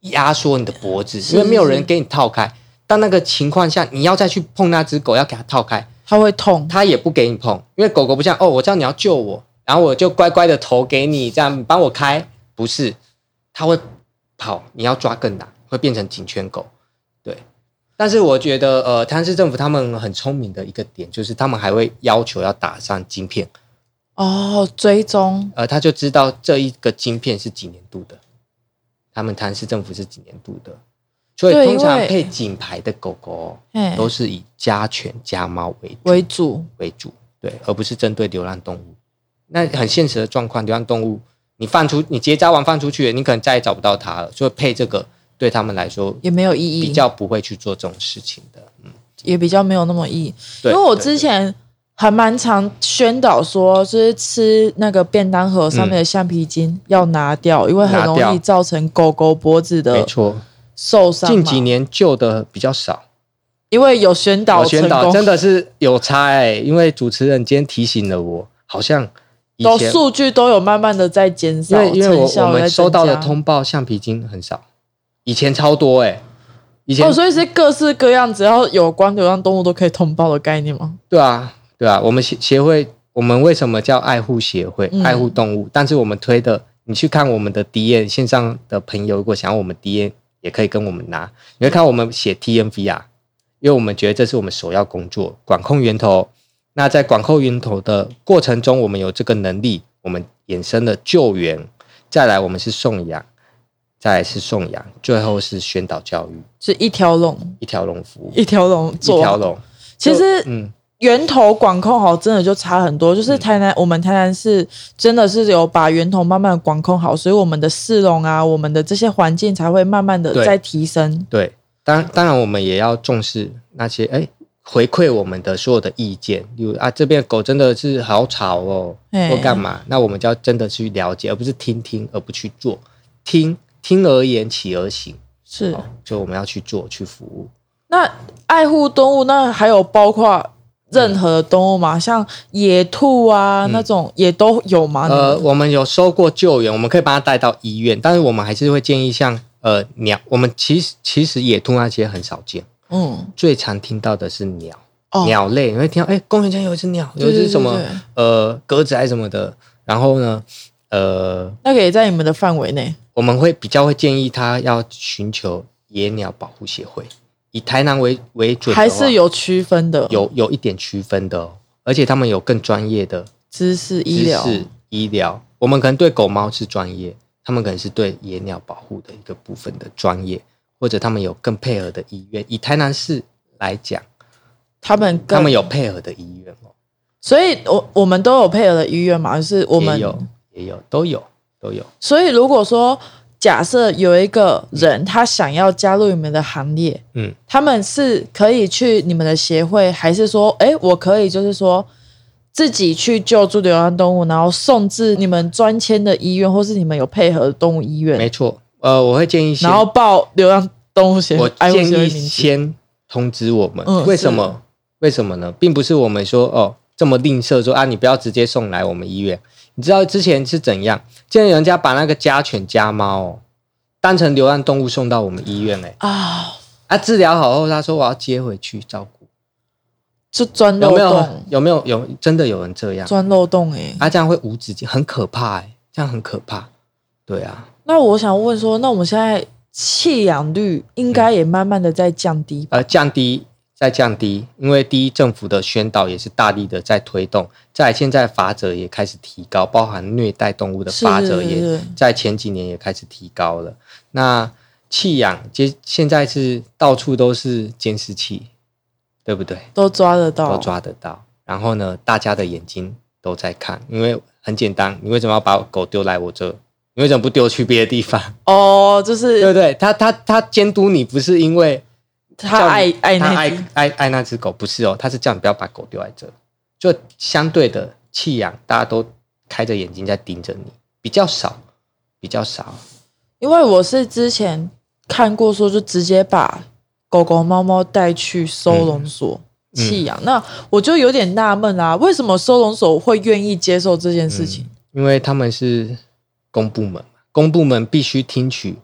压缩你的脖子，是因为没有人给你套开。当那个情况下，你要再去碰那只狗，要给它套开，它会痛。它也不给你碰，因为狗狗不像哦，我知道你要救我，然后我就乖乖的头给你，这样帮我开，不是，它会跑，你要抓更难，会变成警犬狗，对。但是我觉得，呃，台南市政府他们很聪明的一个点，就是他们还会要求要打上晶片，哦，追踪。呃，他就知道这一个晶片是几年度的，他们台南市政府是几年度的，所以通常配景牌的狗狗都是以家犬家猫为主为主，为主，对，而不是针对流浪动物。那很现实的状况，流浪动物你放出你结扎完放出去，你可能再也找不到它了，所以配这个对他们来说也没有意义，比较不会去做这种事情的。嗯，也比较没有那么意义。对，因为我之前还蛮常宣导说，就是吃那个便当盒上面的橡皮筋要拿掉，因为很容易造成狗狗脖子的没错，受伤。近几年救的比较少。因为有宣导有宣导真的是有差哎、因为主持人今天提醒了我，好像以前都数据都有慢慢的在减因少，为因为我我们收到的通报橡皮筋很少，以前超多哎、以前、哦，所以是各式各样，只要有关流浪动物都可以通报的概念吗？对啊对啊，我们协协会我们为什么叫爱护协会、嗯爱护动物？但是我们推的，你去看我们的 D N 线上的朋友，如果想要我们 D N 也可以跟我们拿，你会看我们写 T N V 啊，因为我们觉得这是我们首要工作，管控源头。那在管控源头的过程中，我们有这个能力，我们衍生了救援，再来我们是送养，再来是送养，最后是宣导教育，是一条龙，一条龙服务，一条龙一。条龙。其实嗯，源头管控好，真的就差很多。就是台南，我们台南市真的是有把源头慢慢的管控好，所以我们的市容啊，我们的这些环境才会慢慢的在提升。对，当当然我们也要重视那些哎回馈我们的所有的意见，例如啊这边狗真的是好吵哦，嘿。或干嘛，那我们就要真的去了解，而不是听听而不去做，听听而言起而行，是，哦，就我们要去做去服务。那爱护动物，那还有包括任何动物吗？像野兔啊、那种也都有吗？嗯呃，我们有收过救援，我们可以把它带到医院，但是我们还是会建议像呃鸟，我们其实其实野兔那些很少见，嗯，最常听到的是鸟。哦，鸟类，你会听到，哎、公园间有一只鸟，有一只什么呃鸽子还是什么的。然后呢，呃，那个也在你们的范围内。我们会比较会建议他要寻求野鸟保护协会，以台南为为准还是有区分的，有有一点区分的、哦，而且他们有更专业的知识医知疗，识医疗。我们可能对狗猫是专业，他们可能是对野鸟保护的一个部分的专业，或者他们有更配合的医院。以台南市来讲，他们他们有配合的医院哦。所以我我们都有配合的医院嘛，就是我们也有也有都有都有，所以如果说假设有一个人他想要加入你们的行列，嗯，他们是可以去你们的协会，还是说，哎，我可以就是说自己去救助流浪动物，然后送至你们专签的医院，或是你们有配合的动物医院，没错。呃，我会建议先，然后报流浪动物协会我建议。先通知我们，嗯为什么？为什么呢？并不是我们说哦这么吝啬说啊，你不要直接送来我们医院。你知道之前是怎样？竟然有人家把那个家犬家猫哦当成流浪动物送到我们医院哎、啊，啊治疗好后他说我要接回去照顾，就钻漏有没有洞，？有没有有真的有人这样？钻漏洞哎、啊这样会无止境，很可怕哎、这样很可怕。对啊，那我想问说，那我们现在弃养率应该也慢慢的在降低吧？呃，降低再降低，因为第一，政府的宣导也是大力的在推动，在现在法则也开始提高，包含虐待动物的是法则也在前几年也开始提高了。那弃养，接现在是到处都是监视器，对不对？都抓得到，都抓得到。然后呢，大家的眼睛都在看，因为很简单，你为什么要把狗丢来我这？你为什么不丢去别的地方？哦，就对是不对？他他他监督你，不是因为他爱爱他爱爱爱那只狗，不是哦，他是叫你不要把狗丢在这，就相对的弃养，大家都开着眼睛在盯着你，比较少，比较少。因为我是之前看过说，就直接把狗狗、猫猫带去收容所嗯弃养。那我就有点纳闷啊，为什么收容所会愿意接受这件事情？因为他们是公部门，公部门必须听取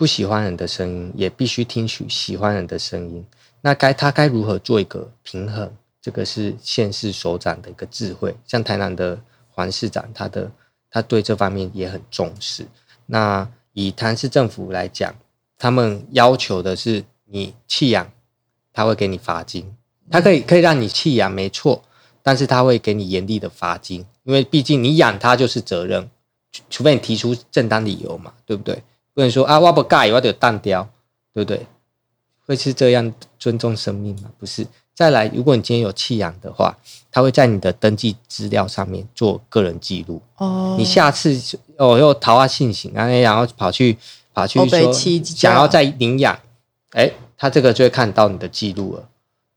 不喜欢人的声音，也必须听取喜欢人的声音。那该他该如何做一个平衡？这个是县市首长的一个智慧。像台南的黄市长他的他对这方面也很重视。那以台南市政府来讲，他们要求的是你弃养，他会给你罚金，他可以可以让你弃养，没错，但是他会给你严厉的罚金，因为毕竟你养它就是责任，除非你提出正当理由嘛，对不对？不能说啊，我不盖，我得淡掉，对不对？会是这样尊重生命吗？不是。再来，如果你今天有弃养的话，他会在你的登记资料上面做个人记录。哦，你下次哦又桃花信行啊，然后跑去跑去说想要再领养，哎，他这个就会看到你的记录了。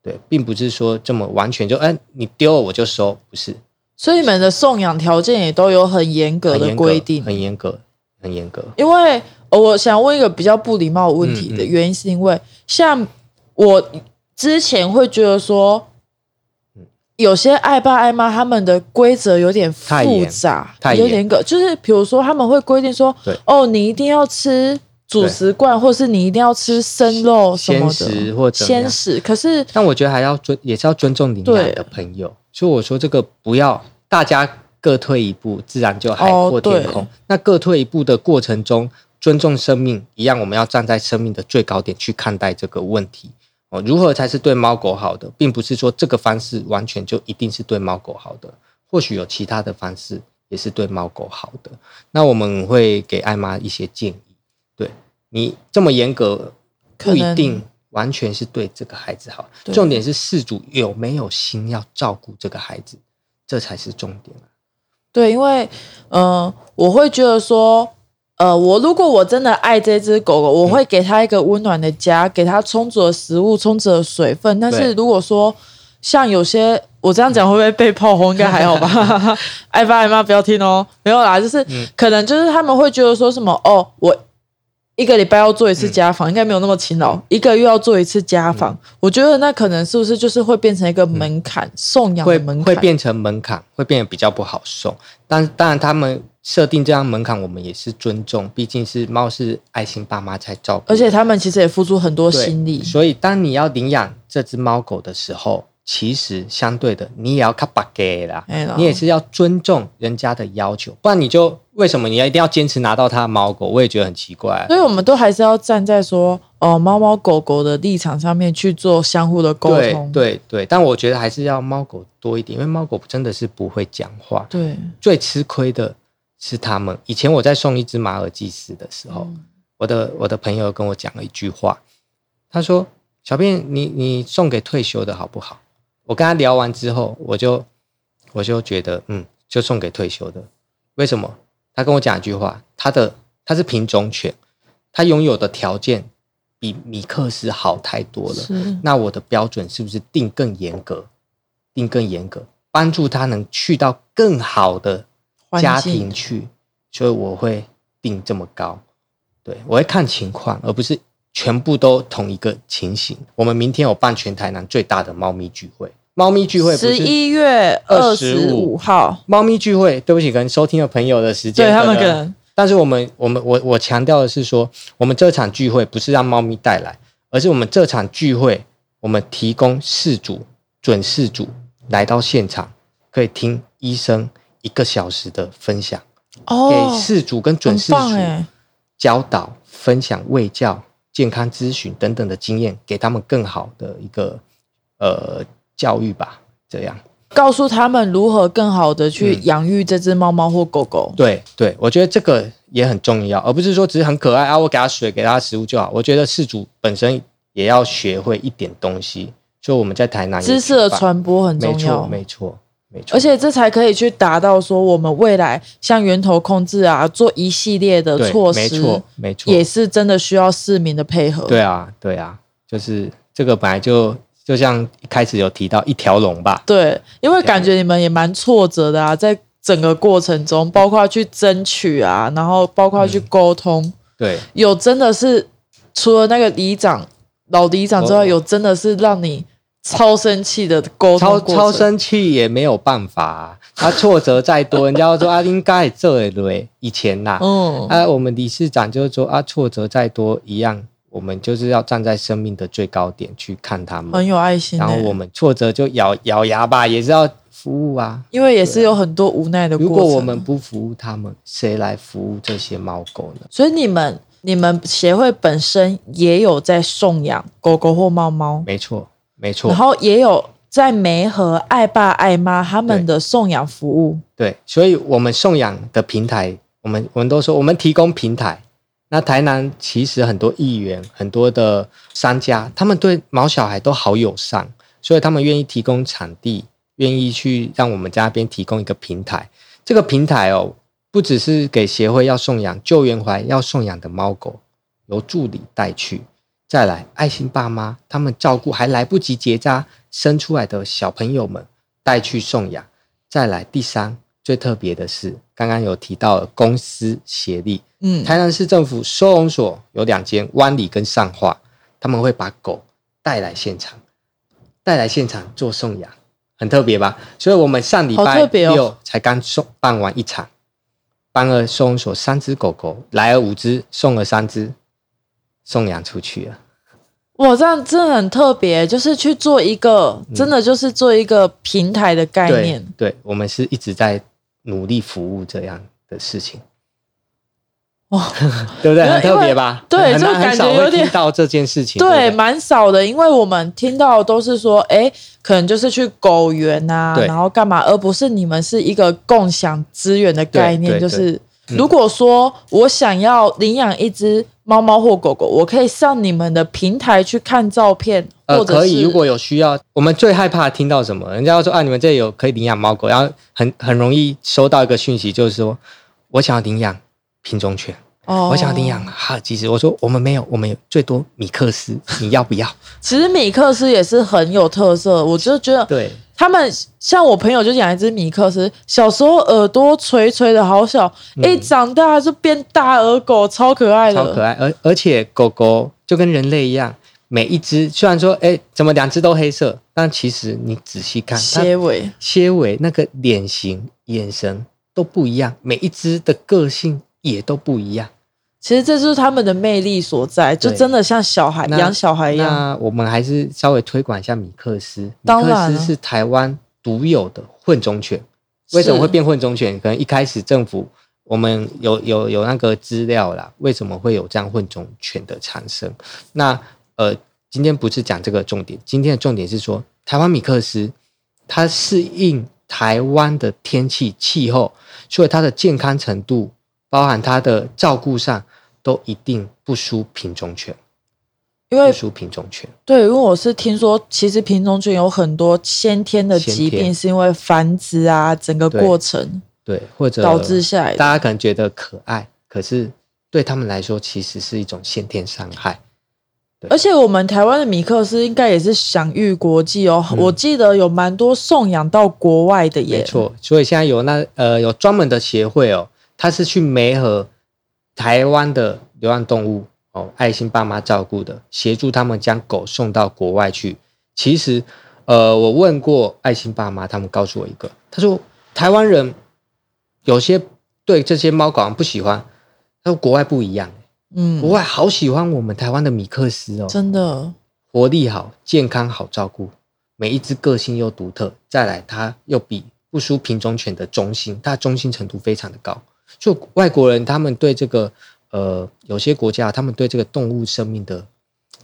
对，并不是说这么完全就哎你丢了我就收，不是所以你们的送养条件也都有很严格的规定。很严格，很严格。因为呃我想问一个比较不礼貌的问题的原因，是因为像我之前会觉得说，有些爱爸爱妈他们的规则有点复杂，有点个，就是比如说他们会规定说，哦，你一定要吃主食罐，或是你一定要吃生肉什么鲜食的或鲜食，可是但我觉得还要尊，也是要尊重领养的朋友。所以我说这个不要大家各退一步，自然就海哦阔天对空。那各退一步的过程中，尊重生命一样，我们要站在生命的最高点去看待这个问题。哦，如何才是对猫狗好的，并不是说这个方式完全就一定是对猫狗好的，或许有其他的方式也是对猫狗好的。那我们会给艾妈一些建议，对你这么严格，不一定完全是对这个孩子好。重点是事主有没有心要照顾这个孩子，这才是重点啊对，因为呃，我会觉得说，呃，我如果我真的爱这只狗狗，我会给它一个温暖的家，给它充足的食物、充足的水分。但是如果说像有些我这样讲会不会被炮轰？应该还好吧。爱 爸爱妈不要听哦，没有啦，就是、嗯可能就是他们会觉得说什么哦，我。一个礼拜要做一次家嗯访，应该没有那么勤劳。一个月要做一次家访，我觉得那可能是不是就是会变成一个门槛，送养会的门槛会变成门槛，会变得比较不好送。但当然，他们设定这样门槛，我们也是尊重，毕竟是猫是爱心爸妈才照顾，而且他们其实也付出很多心力。所以，当你要领养这只猫狗的时候，其实相对的，你也要卡巴给啦你也是要尊重人家的要求，不然你就为什么你要一定要坚持拿到他的猫狗？我也觉得很奇怪。所以我们都还是要站在说哦猫猫狗狗的立场上面去做相互的沟对通。对对，但我觉得还是要猫狗多一点，因为猫狗真的是不会讲话，对最吃亏的是他们。以前我在送一只马尔济斯的时候，嗯我的我的朋友跟我讲了一句话，他说：“小便，你你送给退休的好不好？”我跟他聊完之后，我就我就觉得，嗯，就送给退休的。为什么？他跟我讲一句话，他的他是品种犬，他拥有的条件比米克斯好太多了。那我的标准是不是定更严格？定更严格，帮助他能去到更好的家庭去，所以我会定这么高。对我会看情况，而不是全部都同一个情形。我们明天有办全台南最大的猫咪聚会，猫咪聚会十一月二十五。号，猫咪聚会，对不起，可能收听的朋友的时间，对他们可能但是我们我们我我强调的是说，我们这场聚会不是让猫咪带来，而是我们这场聚会，我们提供事主、准事主来到现场，可以听医生一个小时的分享，哦给，事主跟准很事主教导、分享喂教、健康咨询等等的经验，给他们更好的一个呃教育吧。这样，告诉他们如何更好的去嗯养育这只猫猫或狗狗。对对，我觉得这个也很重要，而不是说只是很可爱啊，我给它水、给它食物就好。我觉得事主本身也要学会一点东西，所以我们在台南知识的，传播很重要，没错没错，而且这才可以去达到说我们未来像源头控制啊，做一系列的措施，没错没错，也是真的需要市民的配合。对啊对啊，就是这个本来就就像一开始有提到一条龙吧，对，因为感觉你们也蛮挫折的啊，在整个过程中，包括去争取啊，然后包括去沟通，对。有真的是除了那个里长、老里长之外，哦。有真的是让你超生气的沟通超超生气也没有办法、啊，他挫折再多，人家要说啊应该这对以前呐、嗯，啊，我们理事长就是说啊，挫折再多一样，我们就是要站在生命的最高点去看他们。很有爱心欸、然后我们挫折就咬咬牙吧，也是要服务啊。因为也是有很多无奈的。如果我们不服务他们，谁来服务这些猫狗呢？所以你们你们协会本身也有在送养狗狗或猫猫，没错，没错然。后也有在梅和爱爸爱妈他们的送养服务。对，所以我们送养的平台，我们我们都说我们提供平台。那台南其实很多议员、很多的商家，他们对毛小孩都好友善，所以他们愿意提供场地，愿意去让我们家那边提供一个平台。这个平台哦，不只是给协会要送养、救援怀要送养的猫狗，由助理带去，再来爱心爸妈他们照顾还来不及结扎生出来的小朋友们带去送养。再来第三，最特别的是，刚刚有提到的公司协力，嗯，台南市政府收容所有两间，湾里跟上化，他们会把狗带来现场，带来现场做送养，很特别吧？所以我们上礼拜六才刚送办完一场，办了收容所三只狗狗，来了五只，送了三只，送养出去了。哇，这样真的很特别，就是去做一个，真的就是做一个平台的概对念。对，我们是一直在努力服务这样的事情。哇，对不对？很特别吧？对就感觉很少会有点听到这件事情。对，对对，蛮少的，因为我们听到的都是说，哎，可能就是去狗园啊，然后干嘛，而不是你们是一个共享资源的概念。就是嗯如果说我想要领养一只猫猫或狗狗，我可以上你们的平台去看照片，呃，或者是可以。如果有需要，我们最害怕听到什么？人家要说啊，你们这里有可以领养猫狗，然后很很容易收到一个讯息，就是说我想要领养品种犬，哦我想要领养哈尔济斯。我说我们没有，我们有最多米克斯，你要不要？其实米克斯也是很有特色，我就觉得对，他们像我朋友就养一只米克斯，小时候耳朵垂垂的好小，一、长大就变大耳狗，超可爱的，嗯超可爱，而而且狗狗就跟人类一样，每一只虽然说哎，怎么两只都黑色，但其实你仔细看，它蝎尾。蝎尾那个脸型、眼神都不一样，每一只的个性也都不一样。其实这就是他们的魅力所在，就真的像小孩养小孩一样。那我们还是稍微推广一下米克斯。米克当然了斯是台湾独有的混种犬。为什么会变混种犬？可能一开始政府我们有有有那个资料啦，为什么会有这样混种犬的产生？那呃，今天不是讲这个重点，今天的重点是说，台湾米克斯它适应台湾的天气气候，所以它的健康程度，包含它的照顾上，都一定不输品种犬，因为不输品种犬。对，因为我是听说，其实品种犬有很多先天的疾病，是因为繁殖啊，整个对过程对，或者导致下来。大家可能觉得可爱，可是对他们来说，其实是一种先天伤害。而且我们台湾的米克斯应该也是享誉国际哦，嗯我记得有蛮多送养到国外的耶。没错，所以现在有那呃有专门的协会哦，它是去媒合台湾的流浪动物哦，爱心爸妈照顾的，协助他们将狗送到国外去。其实呃，我问过爱心爸妈，他们告诉我一个，他说台湾人有些对这些猫狗不喜欢，他说国外不一样，嗯国嗯，外好喜欢我们台湾的米克斯哦，真的，活力好，健康好照顾，每一只个性又独特，再来它又比不输品种犬的忠心，它的忠心程度非常的高。就外国人他们对这个呃有些国家他们对这个动物生命的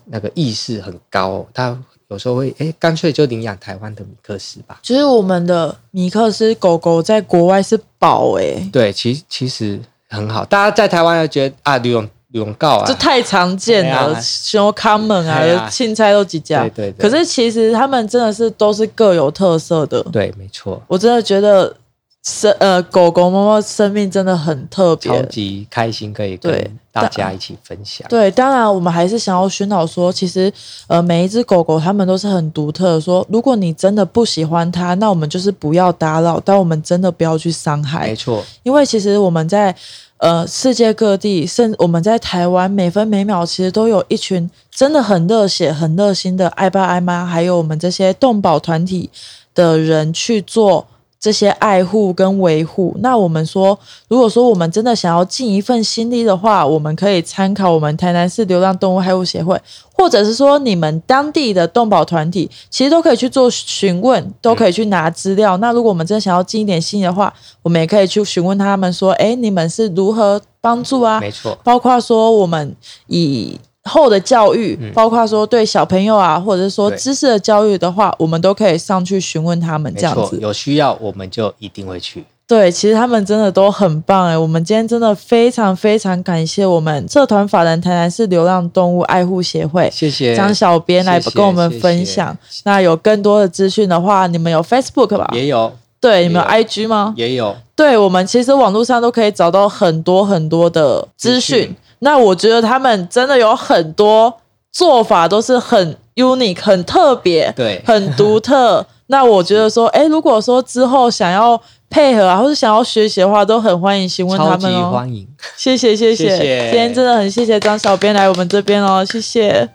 那个意识很高、哦，他有时候会哎干脆就领养台湾的米克斯吧。其实我们的米克斯狗狗在国外是宝哎，对，其其实很好，大家在台湾就觉得啊吕永永告啊，这太常见哎了，呀熊 common 啊，青菜都几家。对对对可是其实他们真的是都是各有特色的。对，没错，我真的觉得生呃狗狗猫猫生命真的很特别超别。级开心可以对跟大家一起分享。对，当然我们还是想要宣导说，其实呃每一只狗狗它们都是很独特的。说如果你真的不喜欢它，那我们就是不要打扰，但我们真的不要去伤害没。错，因为其实我们在呃世界各地，甚至我们在台湾，每分每秒其实都有一群真的很热血、很热心的爱爸爱妈，还有我们这些动保团体的人去做这些爱护跟维护。那我们说，如果说我们真的想要尽一份心力的话，我们可以参考我们台南市流浪动物爱护协会，或者是说你们当地的动保团体，其实都可以去做询问，都可以去拿资料。那如果我们真的想要尽一点心的话，我们也可以去询问他们说，哎，你们是如何帮助啊？没错，包括说我们以。后的教育，包括说对小朋友啊，或者是说知识的教育的话，我们都可以上去询问他们这样子。有需要我们就一定会去。对，其实他们真的都很棒哎。我们今天真的非常非常感谢我们社团法人台南市流浪动物爱护协会，谢谢张小编来跟我们分享。那有更多的资讯的话，你们有 Facebook 吧？也有。对，你们有 IG 吗？也有。对，我们其实网络上都可以找到很多很多的资讯。那我觉得他们真的有很多。做法都是很 unique、很特别、对，很独特。那我觉得说，哎，如果说之后想要配合啊，或者想要学习的话，都很欢迎询问他们哦。欢迎，谢谢谢谢，今天真的很谢谢张小编来我们这边哦，谢谢。